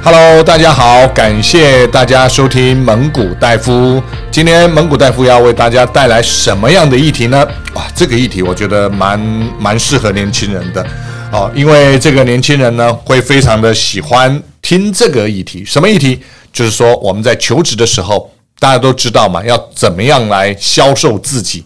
Hello，大家好，感谢大家收听蒙古大夫。今天蒙古大夫要为大家带来什么样的议题呢？哇，这个议题我觉得蛮蛮适合年轻人的哦，因为这个年轻人呢会非常的喜欢听这个议题。什么议题？就是说我们在求职的时候，大家都知道嘛，要怎么样来销售自己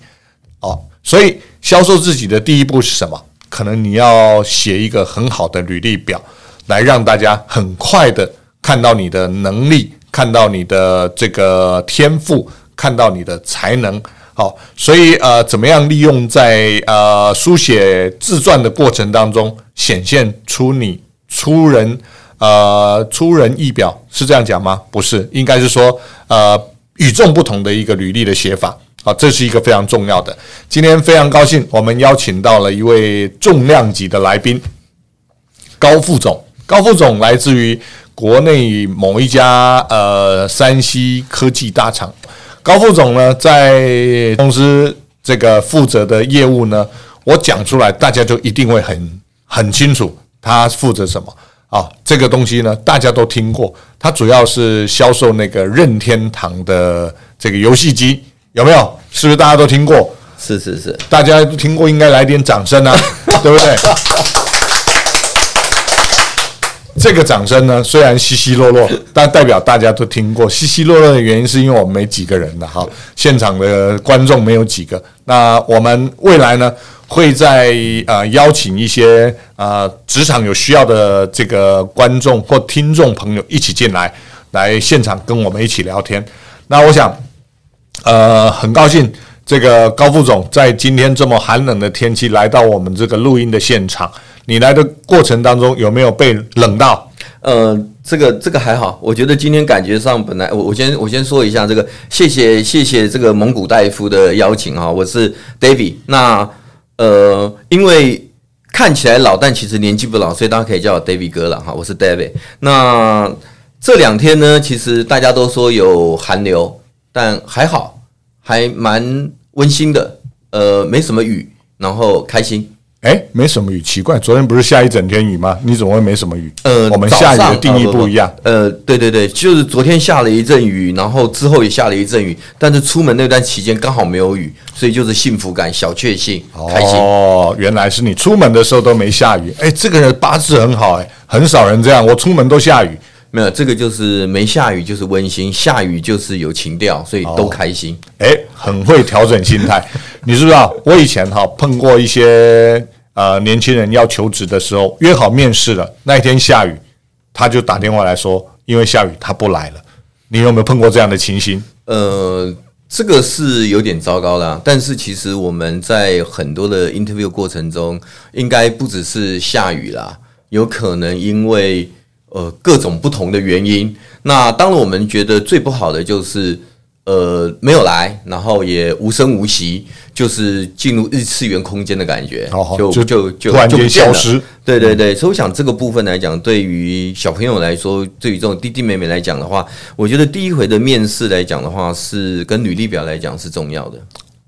哦。所以销售自己的第一步是什么？可能你要写一个很好的履历表。来让大家很快的看到你的能力，看到你的这个天赋，看到你的才能。好，所以呃，怎么样利用在呃书写自传的过程当中，显现出你出人呃出人意表，是这样讲吗？不是，应该是说呃与众不同的一个履历的写法。好，这是一个非常重要的。今天非常高兴，我们邀请到了一位重量级的来宾，高副总。高副总来自于国内某一家呃山西科技大厂。高副总呢，在公司这个负责的业务呢，我讲出来，大家就一定会很很清楚他负责什么啊。这个东西呢，大家都听过，他主要是销售那个任天堂的这个游戏机，有没有？是不是大家都听过？是是是，大家都听过，应该来点掌声啊，对不对？这个掌声呢，虽然稀稀落落，但代表大家都听过。稀稀落落的原因是因为我们没几个人的哈，现场的观众没有几个。那我们未来呢，会在呃邀请一些呃职场有需要的这个观众或听众朋友一起进来，来现场跟我们一起聊天。那我想，呃，很高兴这个高副总在今天这么寒冷的天气来到我们这个录音的现场。你来的过程当中有没有被冷到？呃，这个这个还好，我觉得今天感觉上本来我我先我先说一下这个，谢谢谢谢这个蒙古大夫的邀请哈，我是 David，那呃因为看起来老，但其实年纪不老，所以大家可以叫我 David 哥了哈，我是 David。那这两天呢，其实大家都说有寒流，但还好，还蛮温馨的，呃，没什么雨，然后开心。哎，没什么雨，奇怪，昨天不是下一整天雨吗？你怎么会没什么雨？呃，我们下雨的定义不一样。呃，对对对，就是昨天下了一阵雨，然后之后也下了一阵雨，但是出门那段期间刚好没有雨，所以就是幸福感、小确幸、开心。哦，原来是你出门的时候都没下雨。哎，这个人八字很好，哎，很少人这样，我出门都下雨。没有，这个就是没下雨就是温馨，下雨就是有情调，所以都开心。哎，很会调整心态。你知不知道？我以前哈碰过一些呃年轻人要求职的时候，约好面试了，那一天下雨，他就打电话来说，因为下雨他不来了。你有没有碰过这样的情形？呃，这个是有点糟糕的。但是其实我们在很多的 interview 过程中，应该不只是下雨啦，有可能因为。呃，各种不同的原因。那当然，我们觉得最不好的就是，呃，没有来，然后也无声无息，就是进入异次元空间的感觉，就就就就突然间消失。对对对，所以我想这个部分来讲，对于小朋友来说，对于这种弟弟妹妹来讲的话，我觉得第一回的面试来讲的话，是跟履历表来讲是重要的。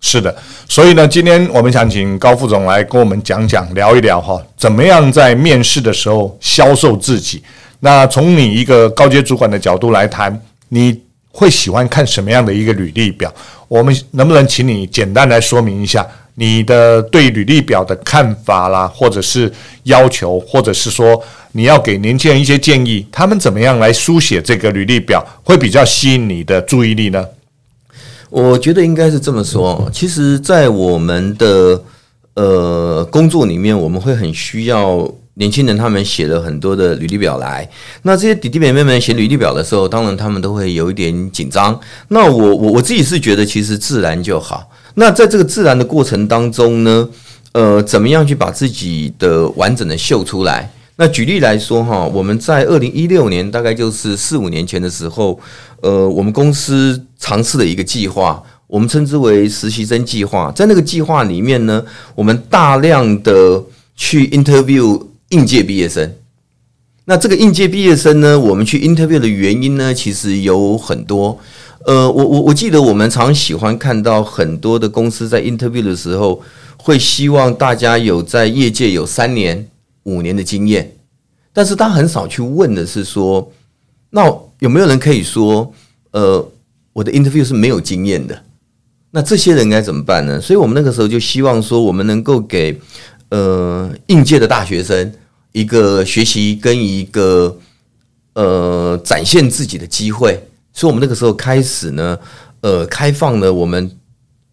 是的，所以呢，今天我们想请高副总来跟我们讲讲，聊一聊哈，怎么样在面试的时候销售自己。那从你一个高阶主管的角度来谈，你会喜欢看什么样的一个履历表？我们能不能请你简单来说明一下你的对履历表的看法啦，或者是要求，或者是说你要给年轻人一些建议，他们怎么样来书写这个履历表会比较吸引你的注意力呢？我觉得应该是这么说。其实，在我们的呃工作里面，我们会很需要。年轻人他们写了很多的履历表来，那这些弟弟妹妹们写履历表的时候，当然他们都会有一点紧张。那我我我自己是觉得其实自然就好。那在这个自然的过程当中呢，呃，怎么样去把自己的完整的秀出来？那举例来说哈，我们在二零一六年，大概就是四五年前的时候，呃，我们公司尝试了一个计划，我们称之为实习生计划。在那个计划里面呢，我们大量的去 interview。应届毕业生，那这个应届毕业生呢，我们去 interview 的原因呢，其实有很多。呃，我我我记得我们常喜欢看到很多的公司在 interview 的时候，会希望大家有在业界有三年、五年的经验，但是他很少去问的是说，那有没有人可以说，呃，我的 interview 是没有经验的？那这些人该怎么办呢？所以我们那个时候就希望说，我们能够给呃应届的大学生一个学习跟一个呃展现自己的机会。所以我们那个时候开始呢，呃，开放了我们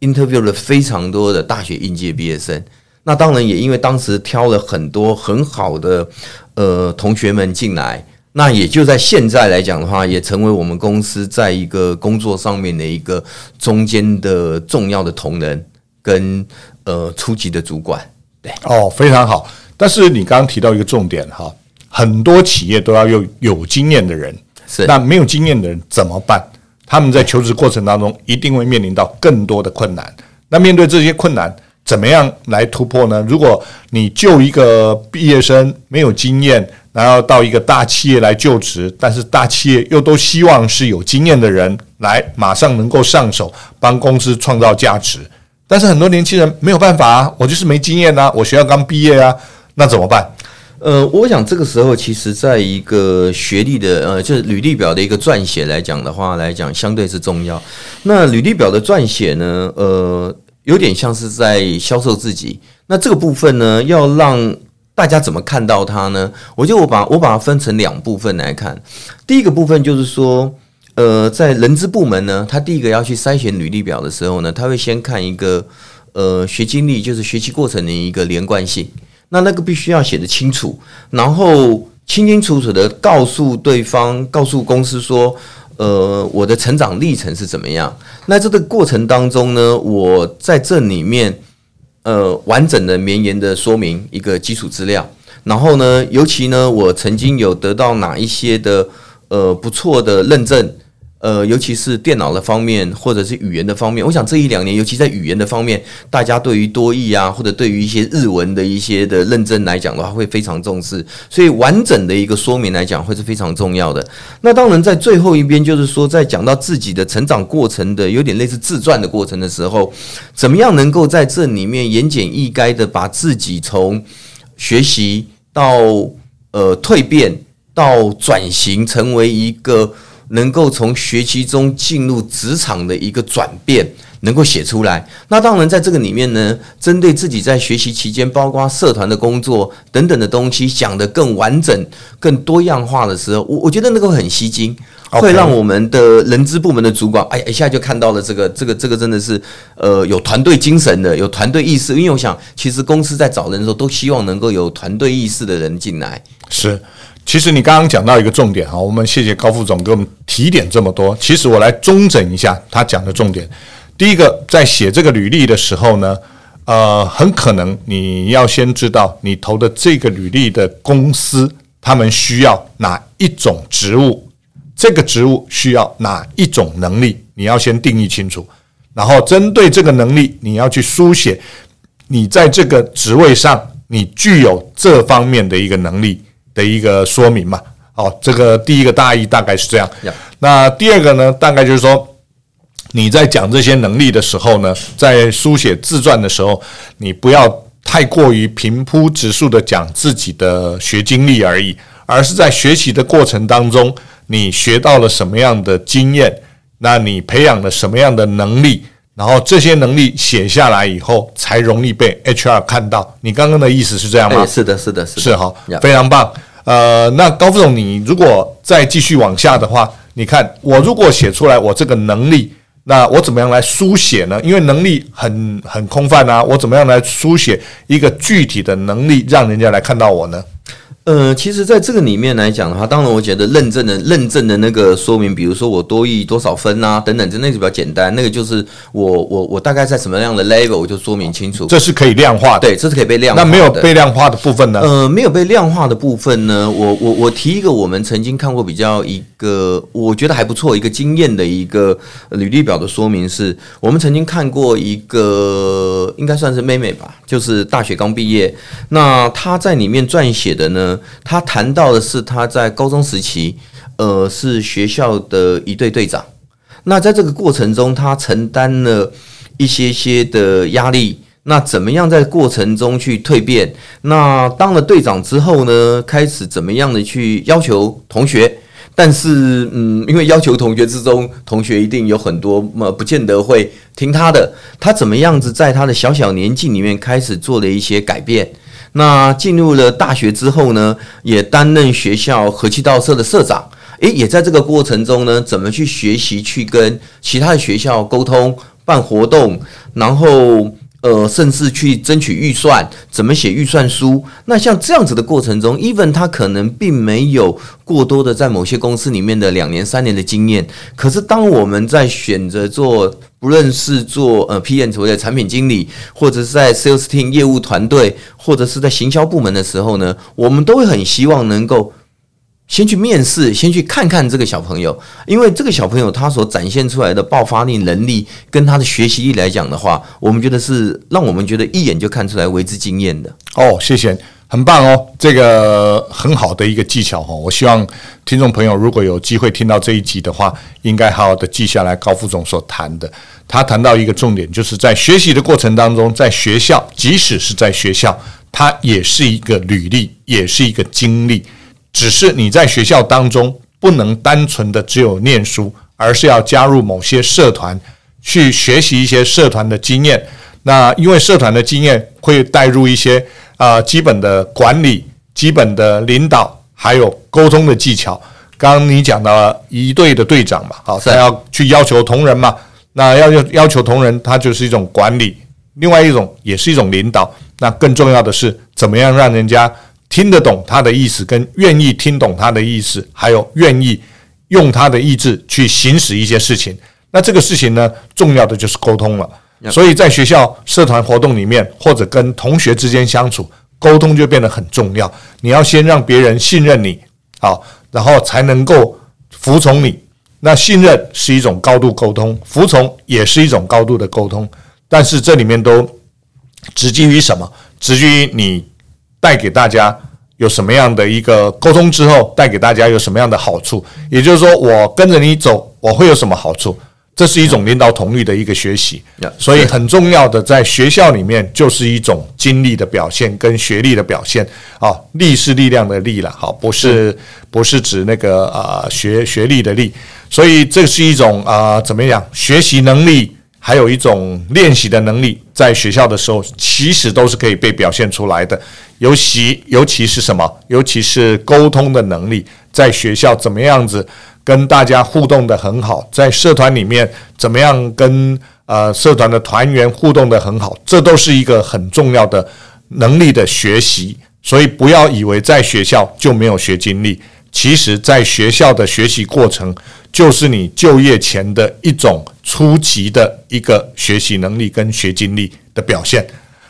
interview 了非常多的大学应届毕业生。那当然也因为当时挑了很多很好的呃同学们进来，那也就在现在来讲的话，也成为我们公司在一个工作上面的一个中间的重要的同仁跟呃初级的主管。对，哦，非常好。但是你刚刚提到一个重点哈，很多企业都要有有经验的人，是那没有经验的人怎么办？他们在求职过程当中一定会面临到更多的困难。那面对这些困难，怎么样来突破呢？如果你就一个毕业生没有经验，然后到一个大企业来就职，但是大企业又都希望是有经验的人来马上能够上手帮公司创造价值，但是很多年轻人没有办法啊，我就是没经验啊，我学校刚毕业啊，那怎么办？呃，我想这个时候其实在一个学历的呃，就是履历表的一个撰写来讲的话来讲，相对是重要。那履历表的撰写呢，呃。有点像是在销售自己，那这个部分呢，要让大家怎么看到它呢？我就我把我把它分成两部分来看。第一个部分就是说，呃，在人资部门呢，他第一个要去筛选履历表的时候呢，他会先看一个呃学经历，就是学习过程的一个连贯性。那那个必须要写得清楚，然后清清楚楚的告诉对方，告诉公司说。呃，我的成长历程是怎么样？那这个过程当中呢，我在这里面呃完整的绵延的说明一个基础资料，然后呢，尤其呢，我曾经有得到哪一些的呃不错的认证。呃，尤其是电脑的方面，或者是语言的方面，我想这一两年，尤其在语言的方面，大家对于多义啊，或者对于一些日文的一些的认真来讲的话，会非常重视。所以完整的一个说明来讲，会是非常重要的。那当然，在最后一边，就是说，在讲到自己的成长过程的，有点类似自传的过程的时候，怎么样能够在这里面言简意赅的把自己从学习到呃蜕变到转型，成为一个。能够从学习中进入职场的一个转变，能够写出来。那当然，在这个里面呢，针对自己在学习期间，包括社团的工作等等的东西，讲得更完整、更多样化的时候，我我觉得那个很吸睛.会让我们的人资部门的主管，哎，一下就看到了这个、这个、这个，真的是呃有团队精神的，有团队意识。因为我想，其实公司在找人的时候，都希望能够有团队意识的人进来。是。其实你刚刚讲到一个重点哈，我们谢谢高副总给我们提点这么多。其实我来综整一下他讲的重点。第一个，在写这个履历的时候呢，呃，很可能你要先知道你投的这个履历的公司，他们需要哪一种职务，这个职务需要哪一种能力，你要先定义清楚。然后针对这个能力，你要去书写你在这个职位上你具有这方面的一个能力。的一个说明嘛，哦，这个第一个大意大概是这样。那第二个呢，大概就是说，你在讲这些能力的时候呢，在书写自传的时候，你不要太过于平铺直述的讲自己的学经历而已，而是在学习的过程当中，你学到了什么样的经验，那你培养了什么样的能力，然后这些能力写下来以后，才容易被 HR 看到。你刚刚的意思是这样吗？是的，是的，是的，是哈，非常棒。呃，那高副总，你如果再继续往下的话，你看我如果写出来我这个能力，那我怎么样来书写呢？因为能力很很空泛啊，我怎么样来书写一个具体的能力，让人家来看到我呢？呃，其实，在这个里面来讲的话，当然，我觉得认证的认证的那个说明，比如说我多益多少分啊，等等，这那个比较简单。那个就是我我我大概在什么样的 level，我就说明清楚。这是可以量化的，对，这是可以被量化的。那没有被量化的部分呢？呃，没有被量化的部分呢，我我我提一个，我们曾经看过比较一个，我觉得还不错一个经验的一个履历表的说明是，我们曾经看过一个，应该算是妹妹吧，就是大学刚毕业，那她在里面撰写的呢。她谈到的是她在高中时期，呃，是学校的一队队长。那在这个过程中，她承担了一些些的压力。那怎么样在过程中去蜕变？那当了队长之后呢，开始怎么样的去要求同学？但是嗯，因为要求同学之中，同学一定有很多么不见得会听他的。他怎么样子在他的小小年纪里面开始做了一些改变？那进入了大学之后呢，也担任学校合气道社的社长。诶，也在这个过程中呢，怎么去学习去跟其他的学校沟通、办活动，然后呃，甚至去争取预算，怎么写预算书？那像这样子的过程中，even 他可能并没有过多的在某些公司里面的两年、三年的经验。可是当我们在选择做，不论是做呃 PM 所谓的产品经理，或者是在 Sales Team 业务团队，或者是在行销部门的时候呢，我们都会很希望能够。先去面试，先去看看这个小朋友，因为这个小朋友他所展现出来的爆发力能力，跟他的学习力来讲的话，我们觉得是让我们觉得一眼就看出来为之惊艳的。哦，谢谢，很棒哦，这个很好的一个技巧哦。我希望听众朋友如果有机会听到这一集的话，应该好好的记下来高副总所谈的。他谈到一个重点，就是在学习的过程当中，在学校，即使是在学校，他也是一个履历，也是一个经历。只是你在学校当中不能单纯的只有念书，而是要加入某些社团，去学习一些社团的经验。那因为社团的经验会带入一些啊、呃、基本的管理、基本的领导，还有沟通的技巧。刚刚你讲到了一队的队长嘛，好，他要去要求同仁嘛，那要要要求同仁，他就是一种管理，另外一种也是一种领导。那更重要的是，怎么样让人家。听得懂他的意思，跟愿意听懂他的意思，还有愿意用他的意志去行使一些事情。那这个事情呢，重要的就是沟通了。所以在学校社团活动里面，或者跟同学之间相处，沟通就变得很重要。你要先让别人信任你，好，然后才能够服从你。那信任是一种高度沟通，服从也是一种高度的沟通。但是这里面都直基于什么？直基于你。带给大家有什么样的一个沟通之后，带给大家有什么样的好处？也就是说，我跟着你走，我会有什么好处？这是一种领导统御的一个学习。所以很重要的，在学校里面就是一种经历的表现跟学历的表现。啊，力是力量的力了，好，不是不是指那个啊学学历的力。所以这是一种啊怎么样学习能力？还有一种练习的能力，在学校的时候，其实都是可以被表现出来的。尤其尤其是什么？尤其是沟通的能力，在学校怎么样子跟大家互动得很好，在社团里面怎么样跟呃社团的团员互动得很好，这都是一个很重要的能力的学习。所以不要以为在学校就没有学经历，其实在学校的学习过程。就是你就业前的一种初级的一个学习能力跟学经历的表现。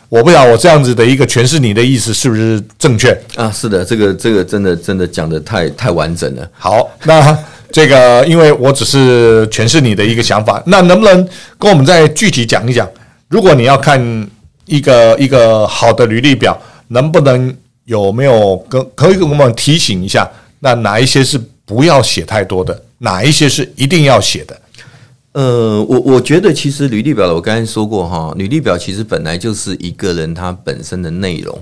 我不知道我这样子的一个诠释你的意思是不是正确啊？是的，这个这个真的真的讲的太太完整了。好，那这个因为我只是诠释你的一个想法，那能不能跟我们再具体讲一讲？如果你要看一个一个好的履历表，能不能有没有跟可以给我们提醒一下？那哪一些是不要写太多的？哪一些是一定要写的？呃，我我觉得其实履历表，我刚才说过哈，履历表其实本来就是一个人他本身的内容。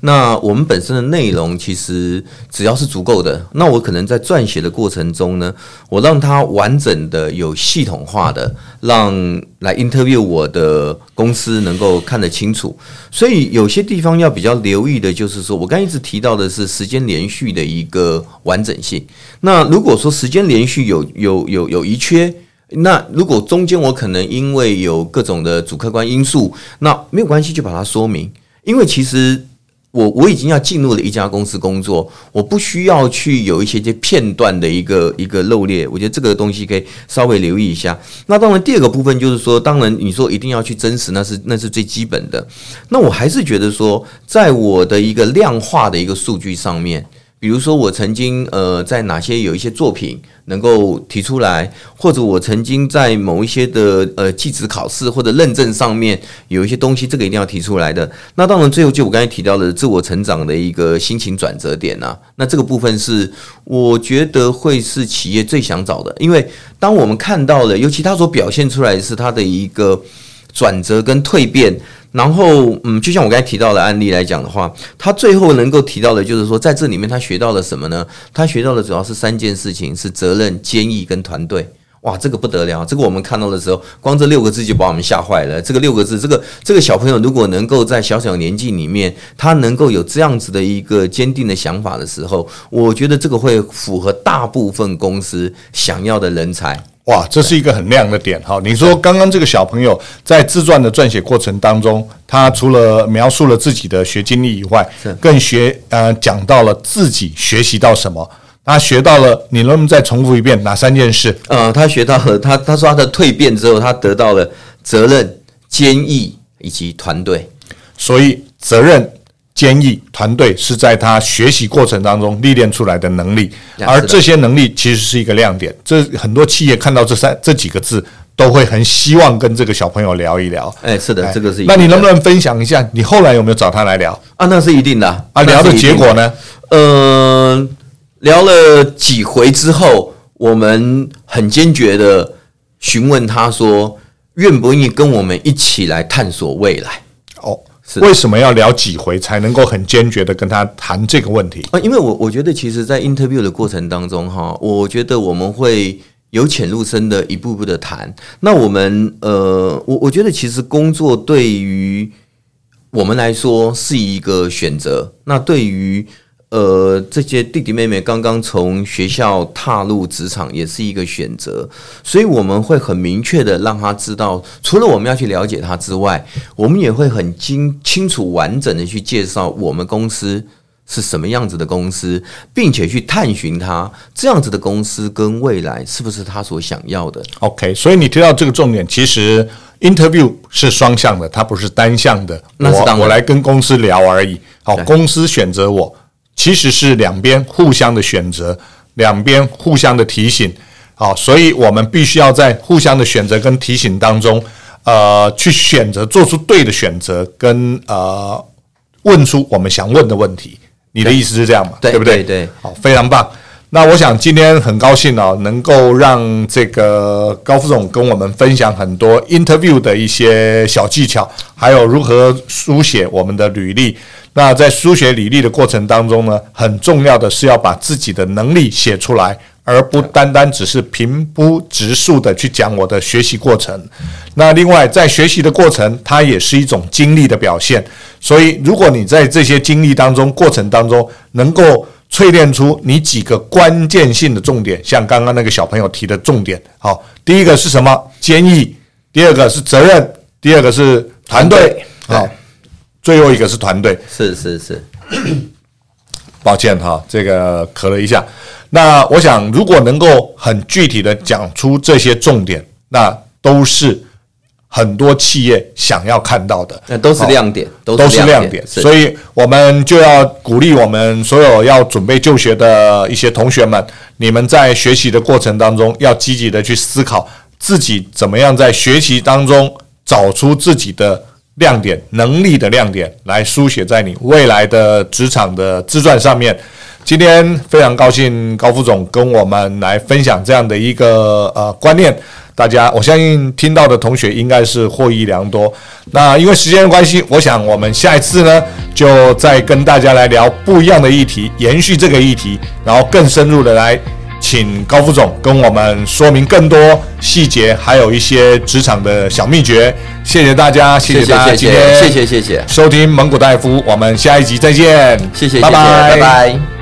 那我们本身的内容其实只要是足够的，那我可能在撰写的过程中呢，我让它完整的、有系统化的，让来 interview 我的公司能够看得清楚。所以有些地方要比较留意的，就是说我刚一直提到的是时间连续的一个完整性。那如果说时间连续有有有有遗缺，那如果中间我可能因为有各种的主客观因素，那没有关系，就把它说明，因为其实。我我已经要进入了一家公司工作，我不需要去有一些些片段的一个一个漏裂，我觉得这个东西可以稍微留意一下。那当然，第二个部分就是说，当然你说一定要去真实，那是那是最基本的。那我还是觉得说，在我的一个量化的一个数据上面。比如说，我曾经呃在哪些有一些作品能够提出来，或者我曾经在某一些的呃记职考试或者认证上面有一些东西，这个一定要提出来的。那当然，最后就我刚才提到的自我成长的一个心情转折点呐、那这个部分是我觉得会是企业最想找的，因为当我们看到了，尤其他所表现出来是他的一个转折跟蜕变。然后，嗯，就像我刚才提到的案例来讲的话，他最后能够提到的，就是说，在这里面他学到了什么呢？他学到的主要是三件事情：是责任、坚毅跟团队。哇，这个不得了！这个我们看到的时候，光这六个字就把我们吓坏了。这个六个字，这个这个小朋友如果能够在小小年纪里面，他能够有这样子的一个坚定的想法的时候，我觉得这个会符合大部分公司想要的人才。哇，这是一个很亮的点哈！你说刚刚这个小朋友在自传的撰写过程当中，他除了描述了自己的学经历以外，更学呃讲到了自己学习到什么。他学到了，你能不能再重复一遍哪三件事？呃，他学到了，他他说他的蜕变之后，他得到了责任、坚毅以及团队。所以责任。坚毅团队是在他学习过程当中历练出来的能力，而这些能力其实是一个亮点。这很多企业看到这三这几个字，都会很希望跟这个小朋友聊一聊。哎，是的，这个是。那你能不能分享一下，你后来有没有找他来聊啊？那是一定的啊。聊的结果呢？嗯，聊了几回之后，我们很坚决的询问他说，愿不愿意跟我们一起来探索未来？哦。为什么要聊几回才能够很坚决的跟他谈这个问题啊？因为我我觉得，其实，在 interview 的过程当中，哈，我觉得我们会由浅入深的一步步的谈。那我们呃，我我觉得，其实工作对于我们来说是一个选择。那对于呃，这些弟弟妹妹刚刚从学校踏入职场，也是一个选择，所以我们会很明确的让他知道，除了我们要去了解他之外，我们也会很清清楚完整的去介绍我们公司是什么样子的公司，并且去探寻他这样子的公司跟未来是不是他所想要的。OK，所以你提到这个重点，其实 interview 是双向的，它不是单向的。那是当然，我来跟公司聊而已。好，公司选择我。其实是两边互相的选择，两边互相的提醒，好，所以我们必须要在互相的选择跟提醒当中，呃，去选择做出对的选择，跟呃问出我们想问的问题。你的意思是这样嘛？对，对不对？对，对，好，非常棒。那我想今天很高兴哦，能够让这个高副总跟我们分享很多 interview 的一些小技巧，还有如何书写我们的履历。那在书写履历的过程当中呢，很重要的是要把自己的能力写出来，而不单单只是平铺直述的去讲我的学习过程。那另外，在学习的过程，它也是一种经历的表现。所以，如果你在这些经历当中、过程当中能够淬炼出你几个关键性的重点，像刚刚那个小朋友提的重点，好，第一个是什么？坚毅，第二个是责任，第二个是团队，好，最后一个是团队。是是是，抱歉哈，这个咳了一下。那我想，如果能够很具体的讲出这些重点，那都是。很多企业想要看到的，那都是亮点，都是亮点。所以，我们就要鼓励我们所有要准备就学的一些同学们，你们在学习的过程当中，要积极的去思考自己怎么样在学习当中找出自己的亮点、能力的亮点，来书写在你未来的职场的自传上面。今天非常高兴高副总跟我们来分享这样的一个呃观念。大家，我相信听到的同学应该是获益良多。那因为时间的关系，我想我们下一次呢，就再跟大家来聊不一样的议题，延续这个议题，然后更深入的来请高副总跟我们说明更多细节，还有一些职场的小秘诀。谢谢大家，谢谢大家今天，谢谢谢谢收听蒙古大夫，我们下一集再见，谢谢，拜拜，拜拜。